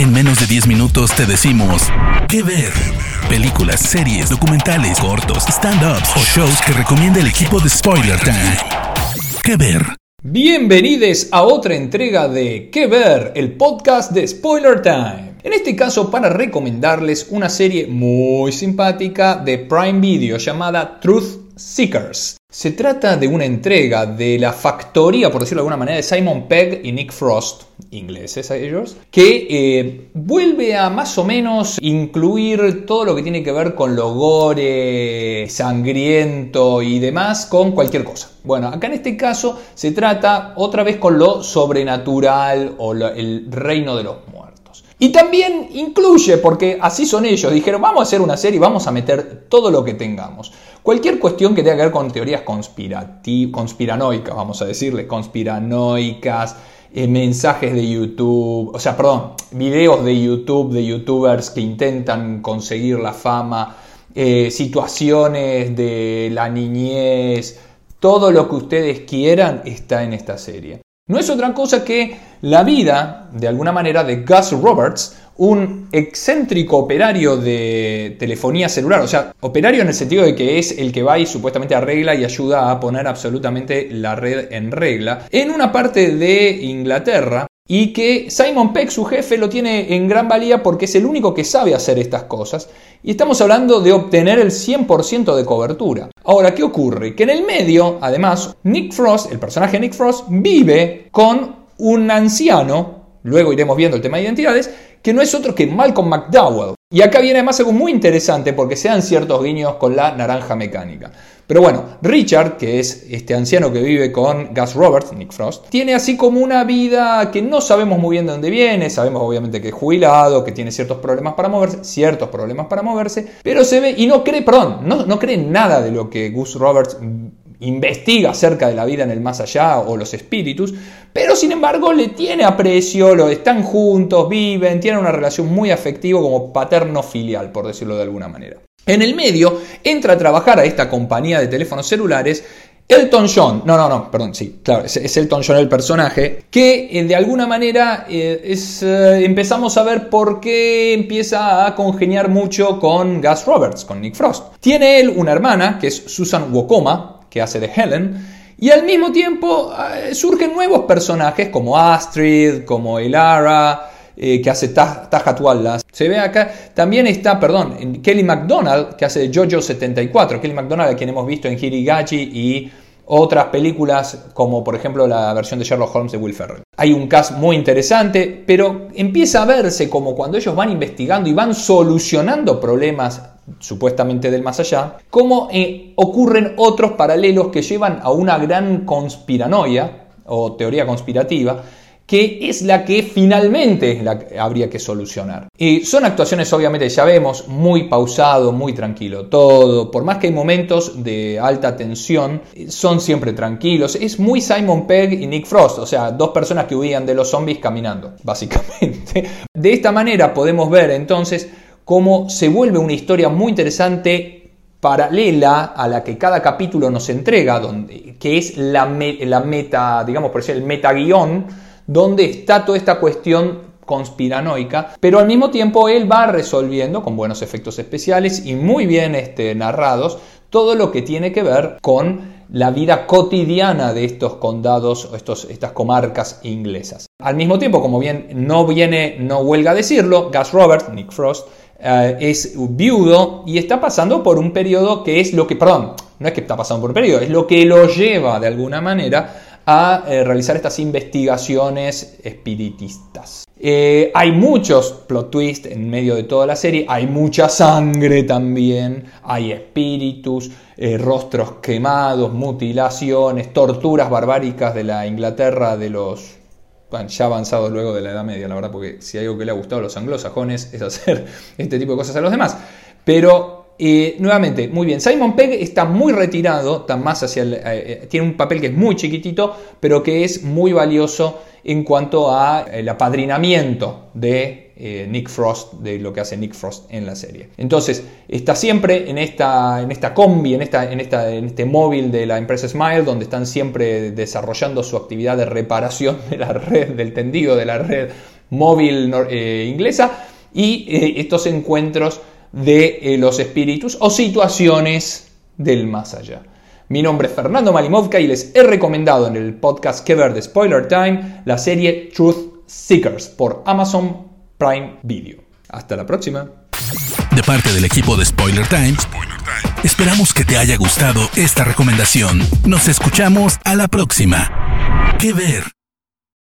En menos de 10 minutos te decimos qué ver. Películas, series, documentales, cortos, stand-ups o shows que recomienda el equipo de Spoiler Time. ¿Qué ver? Bienvenidos a otra entrega de ¿Qué ver? El podcast de Spoiler Time. En este caso para recomendarles una serie muy simpática de Prime Video llamada Truth Seekers. Se trata de una entrega de la factoría, por decirlo de alguna manera, de Simon Pegg y Nick Frost, ingleses a ellos, que eh, vuelve a más o menos incluir todo lo que tiene que ver con lo gore, sangriento y demás con cualquier cosa. Bueno, acá en este caso se trata otra vez con lo sobrenatural o el reino de los muertos. Y también incluye, porque así son ellos, dijeron, vamos a hacer una serie, vamos a meter todo lo que tengamos. Cualquier cuestión que tenga que ver con teorías conspiranoicas, vamos a decirle, conspiranoicas, eh, mensajes de YouTube, o sea, perdón, videos de YouTube, de youtubers que intentan conseguir la fama, eh, situaciones de la niñez, todo lo que ustedes quieran está en esta serie. No es otra cosa que la vida, de alguna manera, de Gus Roberts, un excéntrico operario de telefonía celular, o sea, operario en el sentido de que es el que va y supuestamente arregla y ayuda a poner absolutamente la red en regla, en una parte de Inglaterra y que Simon Peck, su jefe, lo tiene en gran valía porque es el único que sabe hacer estas cosas. Y estamos hablando de obtener el 100% de cobertura. Ahora, ¿qué ocurre? Que en el medio, además, Nick Frost, el personaje Nick Frost, vive con un anciano, luego iremos viendo el tema de identidades, que no es otro que Malcolm McDowell. Y acá viene además algo muy interesante porque se dan ciertos guiños con la naranja mecánica. Pero bueno, Richard, que es este anciano que vive con Gus Roberts, Nick Frost, tiene así como una vida que no sabemos muy bien de dónde viene, sabemos obviamente que es jubilado, que tiene ciertos problemas para moverse, ciertos problemas para moverse, pero se ve y no cree, perdón, no, no cree nada de lo que Gus Roberts investiga acerca de la vida en el más allá o los espíritus, pero sin embargo le tiene aprecio, lo están juntos, viven, tienen una relación muy afectiva como paterno-filial, por decirlo de alguna manera. En el medio entra a trabajar a esta compañía de teléfonos celulares Elton John, no, no, no, perdón, sí, claro, es, Elton John el personaje, que eh, de alguna manera eh, es, eh, empezamos a ver por qué empieza a congeniar mucho con Gus Roberts, con Nick Frost. Tiene él una hermana, que es Susan Wokoma, que hace de Helen, y al mismo tiempo eh, surgen nuevos personajes como Astrid, como Elara, eh, que hace Wallace. Se ve acá, también está, perdón, Kelly MacDonald, que hace de Jojo 74. Kelly MacDonald, a quien hemos visto en Hirigachi y otras películas, como por ejemplo la versión de Sherlock Holmes de Will Ferrell. Hay un cast muy interesante, pero empieza a verse como cuando ellos van investigando y van solucionando problemas supuestamente del más allá, cómo eh, ocurren otros paralelos que llevan a una gran conspiranoia o teoría conspirativa que es la que finalmente habría que solucionar. Y son actuaciones, obviamente, ya vemos, muy pausado, muy tranquilo todo. Por más que hay momentos de alta tensión, son siempre tranquilos. Es muy Simon Pegg y Nick Frost, o sea, dos personas que huían de los zombies caminando, básicamente. De esta manera podemos ver entonces cómo se vuelve una historia muy interesante paralela a la que cada capítulo nos entrega, donde, que es la, meta, digamos por decir, el metaguión, donde está toda esta cuestión conspiranoica, pero al mismo tiempo él va resolviendo con buenos efectos especiales y muy bien este, narrados todo lo que tiene que ver con la vida cotidiana de estos condados o estos, estas comarcas inglesas. Al mismo tiempo, como bien no viene, no huelga decirlo, Gus Roberts, Nick Frost, eh, es viudo y está pasando por un periodo que es lo que, perdón, no es que está pasando por un periodo, es lo que lo lleva de alguna manera a eh, realizar estas investigaciones espiritistas. Eh, hay muchos plot twists en medio de toda la serie, hay mucha sangre también, hay espíritus, rostros quemados, mutilaciones, torturas barbáricas de la Inglaterra de los ya avanzado luego de la Edad Media, la verdad, porque si algo que le ha gustado a los anglosajones es hacer este tipo de cosas a los demás. Pero eh, nuevamente, muy bien, Simon Pegg está muy retirado, está más hacia eh, eh, tiene un papel que es muy chiquitito, pero que es muy valioso en cuanto a el apadrinamiento de eh, Nick Frost, de lo que hace Nick Frost en la serie. Entonces, está siempre en esta, en esta combi, en, esta, en, esta, en este móvil de la empresa Smile, donde están siempre desarrollando su actividad de reparación de la red, del tendido de la red móvil eh, inglesa y eh, estos encuentros de los espíritus o situaciones del más allá. Mi nombre es Fernando Malimovka y les he recomendado en el podcast Que Ver de Spoiler Time la serie Truth Seekers por Amazon Prime Video. Hasta la próxima. De parte del equipo de Spoiler Time, esperamos que te haya gustado esta recomendación. Nos escuchamos a la próxima. Que ver.